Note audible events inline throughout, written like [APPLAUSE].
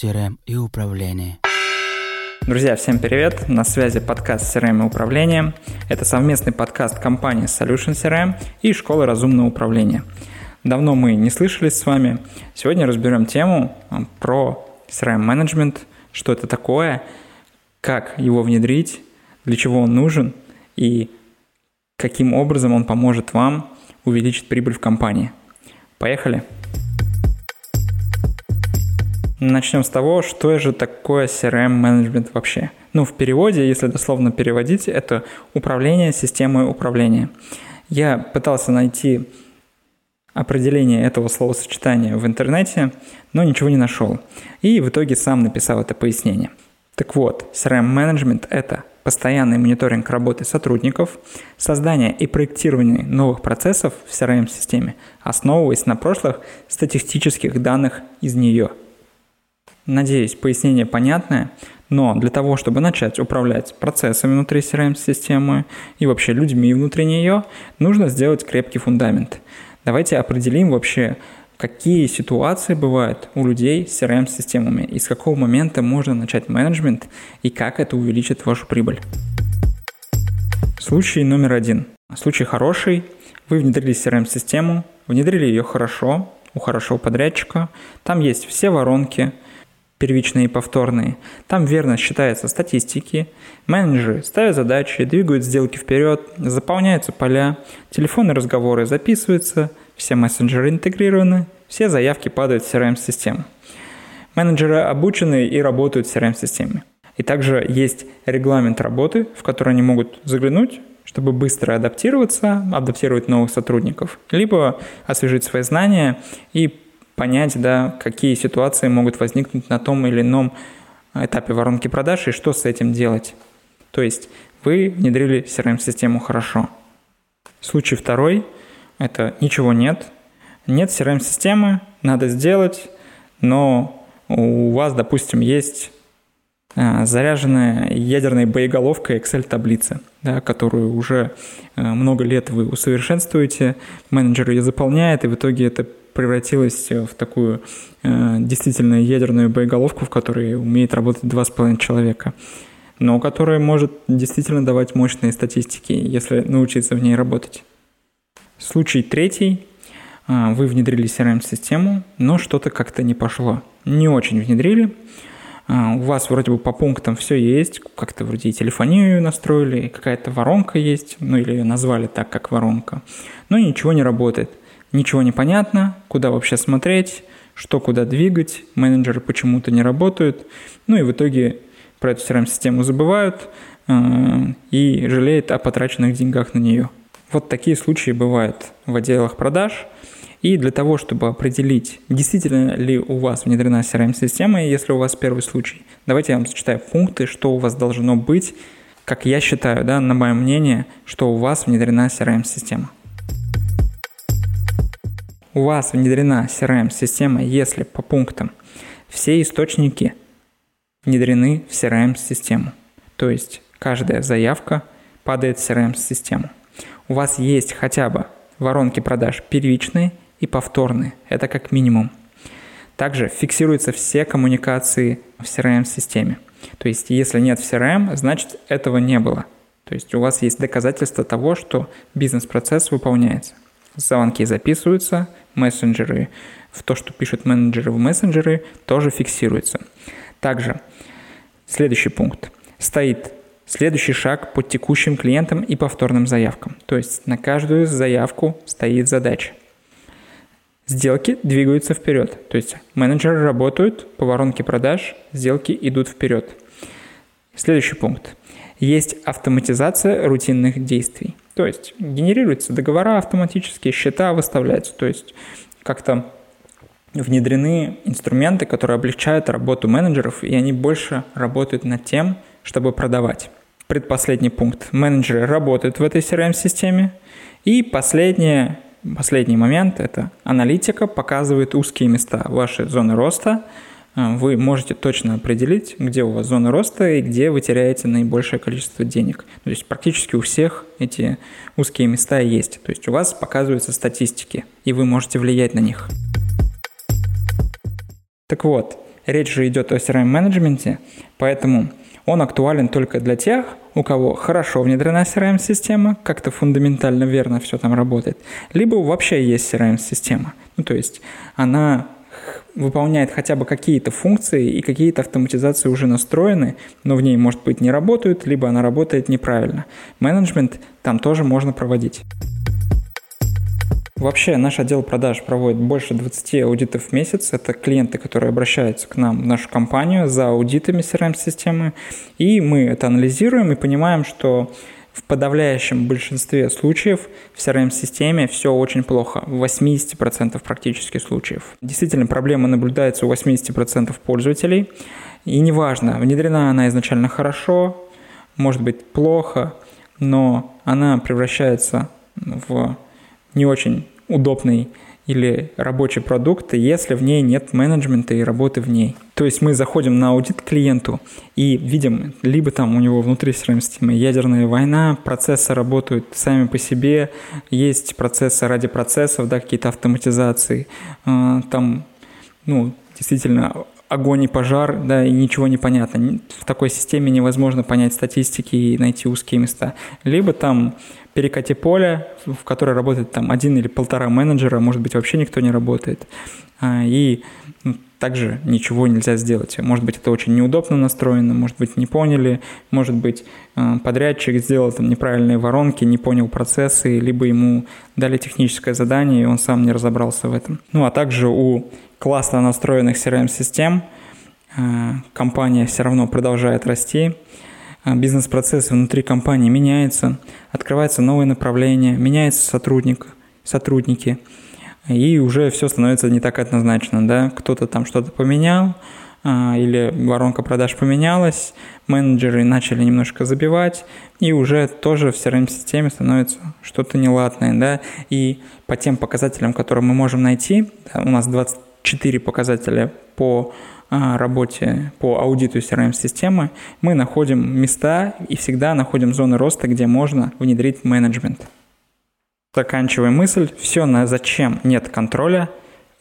CRM и управление. Друзья, всем привет! На связи подкаст CRM и управление. Это совместный подкаст компании Solution CRM и Школы разумного управления. Давно мы не слышались с вами. Сегодня разберем тему а, про CRM менеджмент, что это такое, как его внедрить, для чего он нужен и каким образом он поможет вам увеличить прибыль в компании. Поехали! Начнем с того, что же такое CRM-менеджмент вообще. Ну, в переводе, если дословно переводить, это управление системой управления. Я пытался найти определение этого словосочетания в интернете, но ничего не нашел. И в итоге сам написал это пояснение. Так вот, CRM-менеджмент – это постоянный мониторинг работы сотрудников, создание и проектирование новых процессов в CRM-системе, основываясь на прошлых статистических данных из нее – Надеюсь, пояснение понятное, но для того, чтобы начать управлять процессами внутри CRM-системы и вообще людьми внутри нее, нужно сделать крепкий фундамент. Давайте определим вообще, какие ситуации бывают у людей с CRM-системами и с какого момента можно начать менеджмент и как это увеличит вашу прибыль. Случай номер один. Случай хороший. Вы внедрили CRM-систему, внедрили ее хорошо, у хорошего подрядчика. Там есть все воронки – первичные и повторные. Там верно считаются статистики, менеджеры ставят задачи, двигают сделки вперед, заполняются поля, телефонные разговоры записываются, все мессенджеры интегрированы, все заявки падают в CRM-систему. Менеджеры обучены и работают в CRM-системе. И также есть регламент работы, в который они могут заглянуть, чтобы быстро адаптироваться, адаптировать новых сотрудников, либо освежить свои знания и понять, да, какие ситуации могут возникнуть на том или ином этапе воронки продаж и что с этим делать. То есть вы внедрили CRM-систему хорошо. Случай второй – это ничего нет. Нет CRM-системы, надо сделать, но у вас, допустим, есть а, заряженная ядерной боеголовкой Excel-таблица, да, которую уже а, много лет вы усовершенствуете, менеджер ее заполняет, и в итоге это превратилась в такую э, действительно ядерную боеголовку, в которой умеет работать два с половиной человека, но которая может действительно давать мощные статистики, если научиться в ней работать. Случай третий. Э, вы внедрили CRM-систему, но что-то как-то не пошло. Не очень внедрили. Э, у вас вроде бы по пунктам все есть, как-то вроде и телефонию настроили, какая-то воронка есть, ну или ее назвали так, как воронка, но ничего не работает. Ничего не понятно, куда вообще смотреть, что куда двигать, менеджеры почему-то не работают. Ну и в итоге про эту CRM-систему забывают э, и жалеют о потраченных деньгах на нее. Вот такие случаи бывают в отделах продаж. И для того, чтобы определить, действительно ли у вас внедрена CRM-система, если у вас первый случай, давайте я вам зачитаю пункты, что у вас должно быть, как я считаю, да, на мое мнение, что у вас внедрена CRM-система у вас внедрена CRM-система, если по пунктам все источники внедрены в CRM-систему. То есть каждая заявка падает в CRM-систему. У вас есть хотя бы воронки продаж первичные и повторные. Это как минимум. Также фиксируются все коммуникации в CRM-системе. То есть если нет в CRM, значит этого не было. То есть у вас есть доказательства того, что бизнес-процесс выполняется. Звонки записываются, мессенджеры, в то, что пишут менеджеры в мессенджеры, тоже фиксируется. Также следующий пункт. Стоит следующий шаг по текущим клиентам и повторным заявкам. То есть на каждую заявку стоит задача. Сделки двигаются вперед. То есть менеджеры работают по воронке продаж, сделки идут вперед. Следующий пункт. Есть автоматизация рутинных действий. То есть генерируются договора автоматически, счета выставляются. То есть как-то внедрены инструменты, которые облегчают работу менеджеров, и они больше работают над тем, чтобы продавать. Предпоследний пункт. Менеджеры работают в этой CRM-системе. И последнее, последний момент – это аналитика показывает узкие места вашей зоны роста – вы можете точно определить, где у вас зона роста и где вы теряете наибольшее количество денег. То есть практически у всех эти узкие места есть. То есть у вас показываются статистики, и вы можете влиять на них. Так вот, речь же идет о CRM-менеджменте, поэтому он актуален только для тех, у кого хорошо внедрена CRM-система, как-то фундаментально верно все там работает, либо вообще есть CRM-система. Ну, то есть она выполняет хотя бы какие-то функции и какие-то автоматизации уже настроены, но в ней, может быть, не работают, либо она работает неправильно. Менеджмент там тоже можно проводить. Вообще наш отдел продаж проводит больше 20 аудитов в месяц. Это клиенты, которые обращаются к нам в нашу компанию за аудитами CRM-системы. И мы это анализируем и понимаем, что в подавляющем большинстве случаев в CRM-системе все очень плохо, в 80% практически случаев. Действительно, проблема наблюдается у 80% пользователей, и неважно, внедрена она изначально хорошо, может быть плохо, но она превращается в не очень удобный или рабочий продукт, если в ней нет менеджмента и работы в ней. То есть мы заходим на аудит клиенту и видим, либо там у него внутри CRM-системы ядерная война, процессы работают сами по себе, есть процессы ради процессов, да, какие-то автоматизации, а, там, ну, действительно огонь и пожар, да, и ничего не понятно. В такой системе невозможно понять статистики и найти узкие места. Либо там перекати поле, в которой работает там один или полтора менеджера, может быть, вообще никто не работает. А, и ну, также ничего нельзя сделать. Может быть, это очень неудобно настроено, может быть, не поняли, может быть, а, подрядчик сделал там неправильные воронки, не понял процессы, либо ему дали техническое задание, и он сам не разобрался в этом. Ну, а также у классно настроенных CRM-систем. А, компания все равно продолжает расти, а, бизнес-процессы внутри компании меняются, открываются новые направления, меняются сотрудник, сотрудники, и уже все становится не так однозначно, да, кто-то там что-то поменял, а, или воронка продаж поменялась, менеджеры начали немножко забивать, и уже тоже в CRM-системе становится что-то неладное, да, и по тем показателям, которые мы можем найти, у нас 24 показателя по а, работе по аудиту CRM-системы мы находим места и всегда находим зоны роста, где можно внедрить менеджмент. Заканчивая мысль, все на зачем нет контроля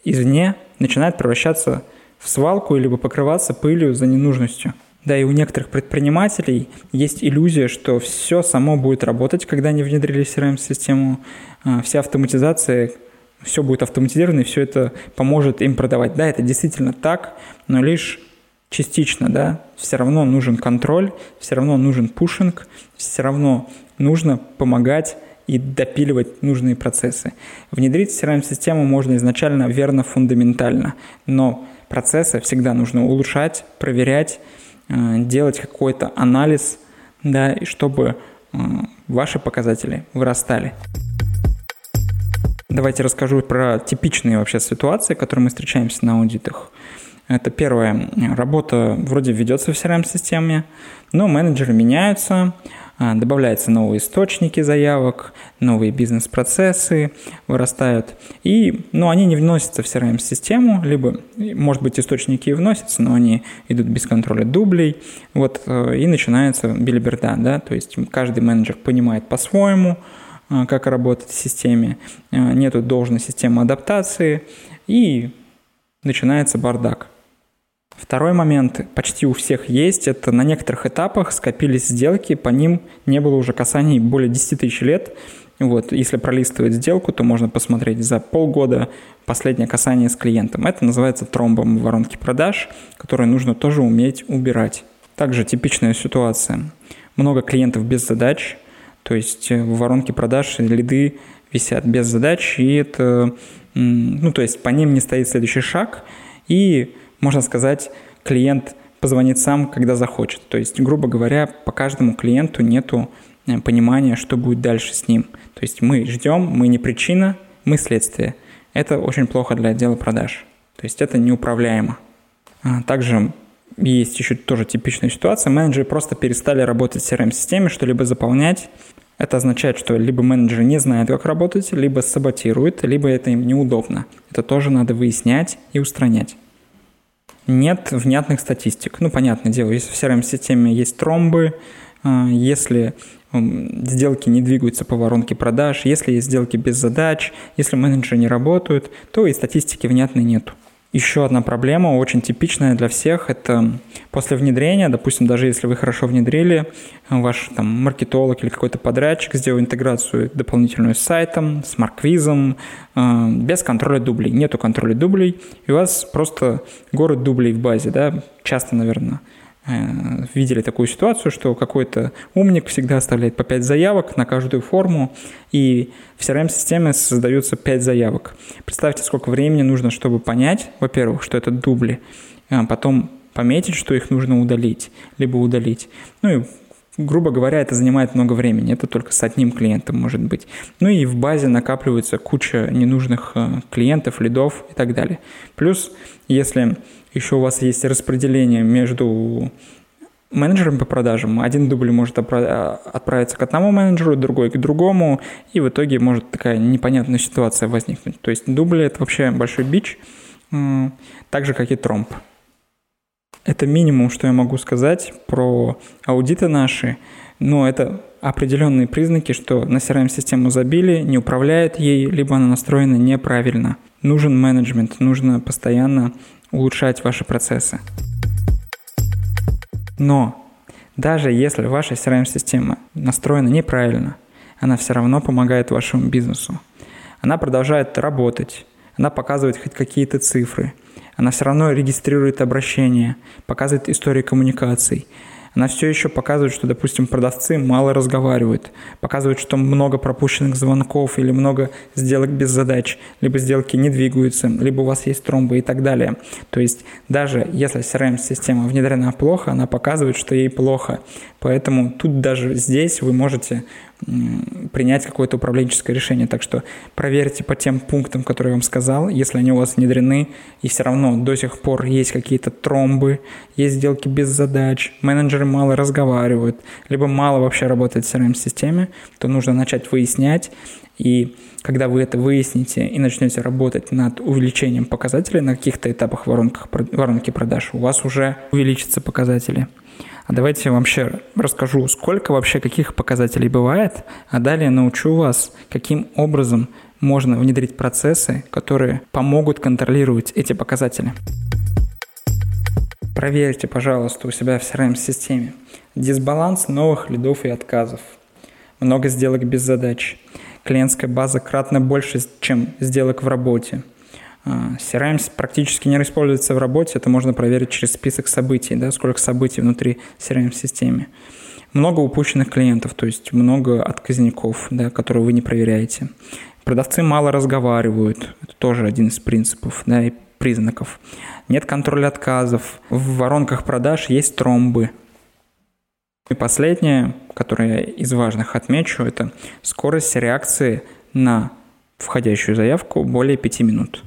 извне начинает превращаться в свалку или покрываться пылью за ненужностью. Да и у некоторых предпринимателей есть иллюзия, что все само будет работать, когда они внедрили CRM-систему. А, вся автоматизация все будет автоматизировано, и все это поможет им продавать. Да, это действительно так, но лишь частично, да, все равно нужен контроль, все равно нужен пушинг, все равно нужно помогать и допиливать нужные процессы. Внедрить CRM-систему можно изначально верно фундаментально, но процессы всегда нужно улучшать, проверять, э, делать какой-то анализ, да, и чтобы э, ваши показатели вырастали. Давайте расскажу про типичные вообще ситуации, которые мы встречаемся на аудитах. Это первое. Работа вроде ведется в CRM-системе, но менеджеры меняются, а, добавляются новые источники заявок, новые бизнес-процессы вырастают. И ну, они не вносятся в CRM-систему, либо, может быть, источники и вносятся, но они идут без контроля дублей. Вот, э, и начинается билиберда, да, то есть каждый менеджер понимает по-своему, как работать в системе, а, нету должной системы адаптации, и начинается бардак. Второй момент почти у всех есть, это на некоторых этапах скопились сделки, по ним не было уже касаний более 10 тысяч лет. Вот, если пролистывать сделку, то можно посмотреть за полгода последнее касание с клиентом. Это называется тромбом в воронке продаж, которое нужно тоже уметь убирать. Также типичная ситуация. Много клиентов без задач – то есть э, в воронке продаж лиды висят без задач, и это, ну, то есть по ним не стоит следующий шаг, и, можно сказать, клиент позвонит сам, когда захочет. То есть, грубо говоря, по каждому клиенту нету э, понимания, что будет дальше с ним. То есть мы ждем, мы не причина, мы следствие. Это очень плохо для отдела продаж. То есть это неуправляемо. А также есть еще тоже типичная ситуация. Менеджеры просто перестали работать в CRM-системе, что-либо заполнять. Это означает, что либо менеджеры не знают, как работать, либо саботируют, либо это им неудобно. Это тоже надо выяснять и устранять. Нет внятных статистик. Ну, понятное дело, если в CRM-системе есть тромбы, а, если сделки не двигаются по воронке продаж, если есть сделки без задач, если менеджеры не работают, то и статистики внятной нету. Еще одна проблема, очень типичная для всех, это после внедрения, допустим, даже если вы хорошо внедрили, ваш там маркетолог или какой-то подрядчик сделал интеграцию дополнительную с сайтом, с марквизом, э, без контроля дублей. Нету контроля дублей, и у вас просто город дублей в базе, да, часто, наверное, видели такую ситуацию, что какой-то умник всегда оставляет по 5 заявок на каждую форму, и в CRM-системе создаются 5 заявок. Представьте, сколько времени нужно, чтобы понять, во-первых, что это дубли, а потом пометить, что их нужно удалить, либо удалить. Ну и грубо говоря, это занимает много времени. Это только с одним клиентом может быть. Ну и в базе накапливается куча ненужных э, клиентов, лидов и так далее. Плюс, если еще у вас есть распределение между менеджером по продажам. Один дубль может отправиться к одному менеджеру, другой к другому, и в итоге может такая непонятная ситуация возникнуть. То есть дубли – это вообще большой бич, так же, как и тромб. Это минимум, что я могу сказать про аудиты наши, но это определенные признаки, что на CRM-систему забили, не управляет ей, либо она настроена неправильно. Нужен менеджмент, нужно постоянно улучшать ваши процессы. Но даже если ваша CRM-система настроена неправильно, она все равно помогает вашему бизнесу. Она продолжает работать, она показывает хоть какие-то цифры, она все равно регистрирует обращения, показывает истории коммуникаций, она все еще показывает, что, допустим, продавцы мало разговаривают, показывает, что много пропущенных звонков или много сделок без задач, либо сделки не двигаются, либо у вас есть тромбы и так далее. То есть даже если CRM-система внедрена плохо, она показывает, что ей плохо. Поэтому тут даже здесь вы можете принять какое-то управленческое решение. Так что проверьте по тем пунктам, которые я вам сказал, если они у вас внедрены, и все равно до сих пор есть какие-то тромбы, есть сделки без задач, менеджеры мало разговаривают, либо мало вообще работает в CRM-системе, то нужно начать выяснять, и когда вы это выясните и начнете работать над увеличением показателей на каких-то этапах воронках, воронки продаж, у вас уже увеличатся показатели. А давайте я вам вообще расскажу, сколько вообще каких показателей бывает, а далее научу вас, каким образом можно внедрить процессы, которые помогут контролировать эти показатели. Проверьте, пожалуйста, у себя в CRM-системе дисбаланс новых лидов и отказов. Много сделок без задач. Клиентская база кратно больше, чем сделок в работе – CRM а, практически не используется в работе, это можно проверить через список событий, да, сколько событий внутри CRM-системы. Много упущенных клиентов, то есть много отказников, да, которые вы не проверяете. Продавцы мало разговаривают, это тоже один из принципов да, и признаков. Нет контроля отказов, в воронках продаж есть тромбы. И последнее, которое я из важных отмечу, это скорость реакции на входящую заявку более 5 минут.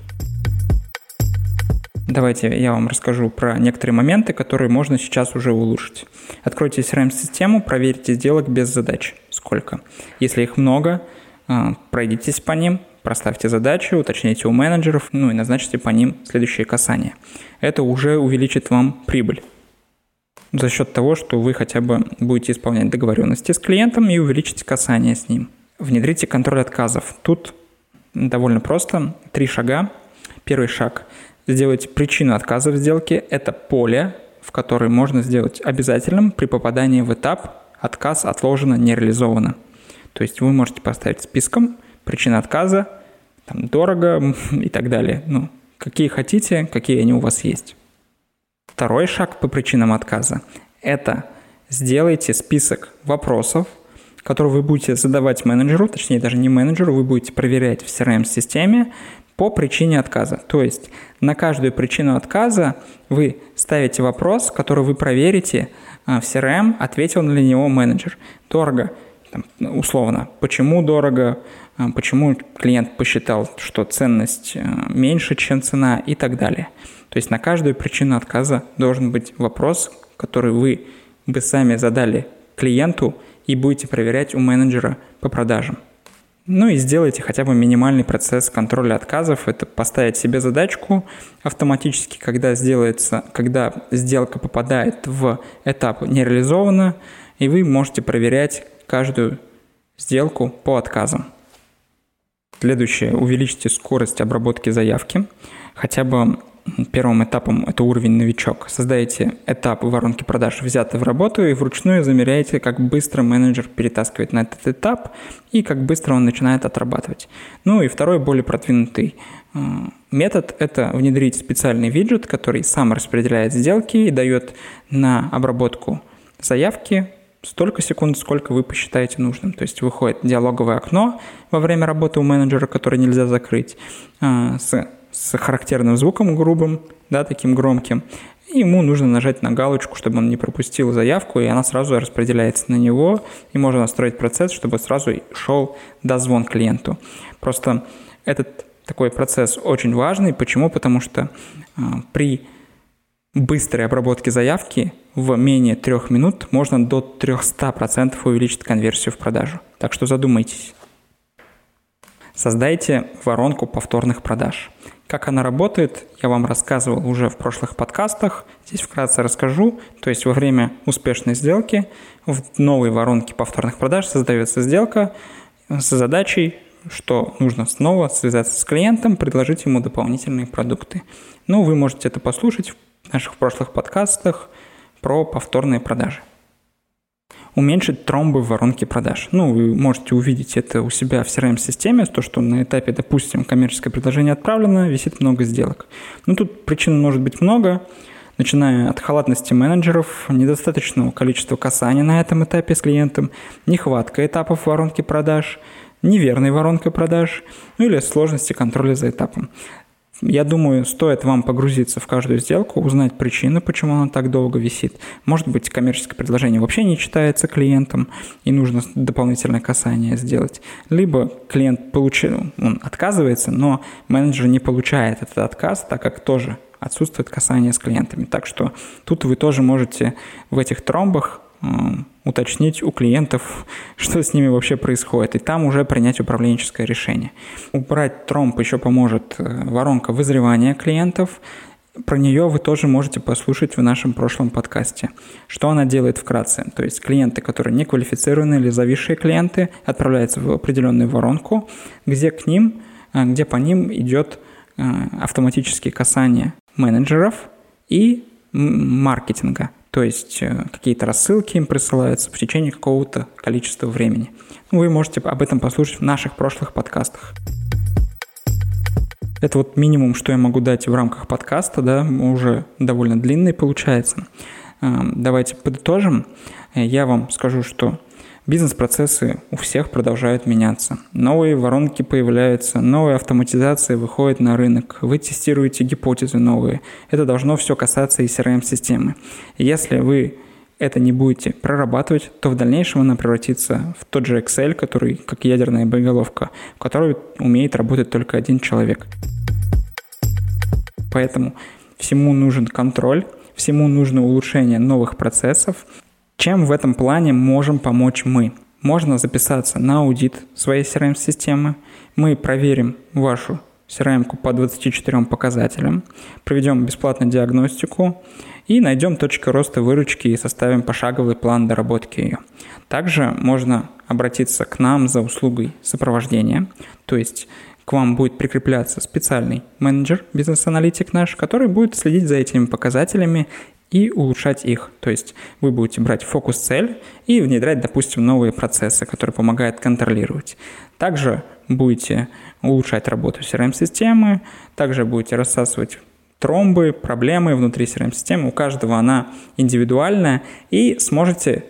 Давайте я вам расскажу про некоторые моменты, которые можно сейчас уже улучшить. Откройте CRM-систему, проверьте сделок без задач. Сколько? Если их много, а, пройдитесь по ним, проставьте задачи, уточните у менеджеров, ну и назначьте по ним следующие касания. Это уже увеличит вам прибыль за счет того, что вы хотя бы будете исполнять договоренности с клиентом и увеличите касание с ним. Внедрите контроль отказов. Тут довольно просто. Три шага. Первый шаг сделать причину отказа в сделке – это поле, в которое можно сделать обязательным при попадании в этап «отказ отложено, не реализовано». То есть вы можете поставить списком причина отказа, там, дорого и так далее. Ну, какие хотите, какие они у вас есть. Второй шаг по причинам отказа – это сделайте список вопросов, которые вы будете задавать менеджеру, точнее даже не менеджеру, вы будете проверять в CRM-системе по причине отказа. То есть на каждую причину отказа вы ставите вопрос, который вы проверите а, в CRM, ответил ли на него менеджер. Дорого, там, условно, почему дорого, а, почему клиент посчитал, что ценность а, меньше, чем цена и так далее. То есть на каждую причину отказа должен быть вопрос, который вы бы сами задали клиенту и будете проверять у менеджера по продажам. Ну и сделайте хотя бы минимальный процесс контроля отказов. Это поставить себе задачку автоматически, когда сделается, когда сделка попадает в этап не реализована, и вы можете проверять каждую сделку по отказам. Следующее. Увеличьте скорость обработки заявки. Хотя бы первым этапом это уровень новичок. Создаете этап воронки продаж, взятый в работу, и вручную замеряете, как быстро менеджер перетаскивает на этот этап и как быстро он начинает отрабатывать. Ну и второй, более продвинутый э, метод – это внедрить специальный виджет, который сам распределяет сделки и дает на обработку заявки столько секунд, сколько вы посчитаете нужным. То есть выходит диалоговое окно во время работы у менеджера, которое нельзя закрыть, э, с с характерным звуком грубым, да, таким громким. И ему нужно нажать на галочку, чтобы он не пропустил заявку, и она сразу распределяется на него, и можно настроить процесс, чтобы сразу шел дозвон клиенту. Просто этот такой процесс очень важный. Почему? Потому что э, при быстрой обработке заявки в менее трех минут можно до 300% увеличить конверсию в продажу. Так что задумайтесь. Создайте воронку повторных продаж. Как она работает, я вам рассказывал уже в прошлых подкастах. Здесь вкратце расскажу. То есть во время успешной сделки в новой воронке повторных продаж создается сделка с задачей, что нужно снова связаться с клиентом, предложить ему дополнительные продукты. Ну, вы можете это послушать в наших прошлых подкастах про повторные продажи уменьшить тромбы в воронке продаж. Ну, вы можете увидеть это у себя в CRM-системе, то, что на этапе, допустим, коммерческое предложение отправлено, висит много сделок. Ну, тут причин может быть много, начиная от халатности менеджеров, недостаточного количества касаний на этом этапе с клиентом, нехватка этапов воронки продаж, неверной воронкой продаж, ну или сложности контроля за этапом. Я думаю, стоит вам погрузиться в каждую сделку, узнать причины, почему она так долго висит. Может быть, коммерческое предложение вообще не читается клиентом, и нужно дополнительное касание сделать. Либо клиент получил, он отказывается, но менеджер не получает этот отказ, так как тоже отсутствует касание с клиентами. Так что тут вы тоже можете в этих тромбах уточнить у клиентов, [LAUGHS] что с ними вообще происходит, и там уже принять управленческое решение. Убрать тромб еще поможет э, воронка вызревания клиентов. Про нее вы тоже можете послушать в нашем прошлом подкасте. Что она делает вкратце? То есть клиенты, которые не квалифицированы или зависшие клиенты, отправляются в определенную воронку, где к ним, э, где по ним идет э, автоматические касания менеджеров и маркетинга. То есть э, какие-то рассылки им присылаются в течение какого-то количества времени. Вы можете об этом послушать в наших прошлых подкастах. Это вот минимум, что я могу дать в рамках подкаста, да, уже довольно длинный получается. Эм, давайте подытожим. Я вам скажу, что Бизнес-процессы у всех продолжают меняться. Новые воронки появляются, новые автоматизации выходят на рынок. Вы тестируете гипотезы новые. Это должно все касаться и CRM-системы. Если вы это не будете прорабатывать, то в дальнейшем она превратится в тот же Excel, который как ядерная боеголовка, в которой умеет работать только один человек. Поэтому всему нужен контроль, всему нужно улучшение новых процессов, чем в этом плане можем помочь мы? Можно записаться на аудит своей CRM-системы. Мы проверим вашу CRM по 24 показателям, проведем бесплатную диагностику и найдем точки роста выручки и составим пошаговый план доработки ее. Также можно обратиться к нам за услугой сопровождения, то есть к вам будет прикрепляться специальный менеджер, бизнес-аналитик наш, который будет следить за этими показателями и улучшать их. То есть вы будете брать фокус-цель и внедрять, допустим, новые процессы, которые помогают контролировать. Также будете улучшать работу CRM-системы, также будете рассасывать тромбы, проблемы внутри CRM-системы. У каждого она индивидуальная, и сможете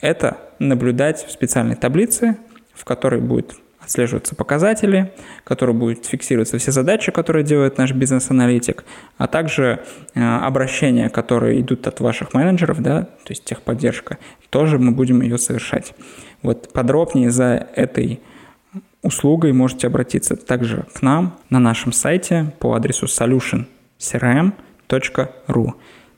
это наблюдать в специальной таблице, в которой будет отслеживаются показатели, которые будут фиксироваться все задачи, которые делает наш бизнес-аналитик, а также э, обращения, которые идут от ваших менеджеров, да, то есть техподдержка, тоже мы будем ее совершать. Вот подробнее за этой услугой можете обратиться также к нам на нашем сайте по адресу solutioncrm.ru.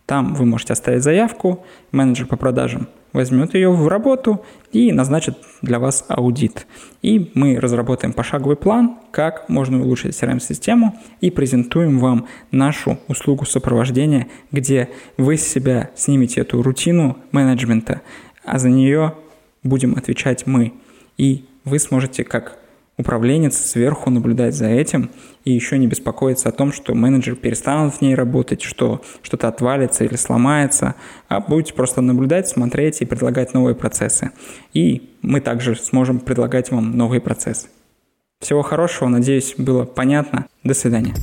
Там вы можете оставить заявку, менеджер по продажам возьмет ее в работу и назначит для вас аудит. И мы разработаем пошаговый план, как можно улучшить CRM-систему и презентуем вам нашу услугу сопровождения, где вы с себя снимете эту рутину менеджмента, а за нее будем отвечать мы. И вы сможете как управленец сверху наблюдать за этим и еще не беспокоиться о том, что менеджер перестанет в ней работать, что что-то отвалится или сломается, а будете просто наблюдать, смотреть и предлагать новые процессы. И мы также сможем предлагать вам новые процессы. Всего хорошего, надеюсь, было понятно. До свидания.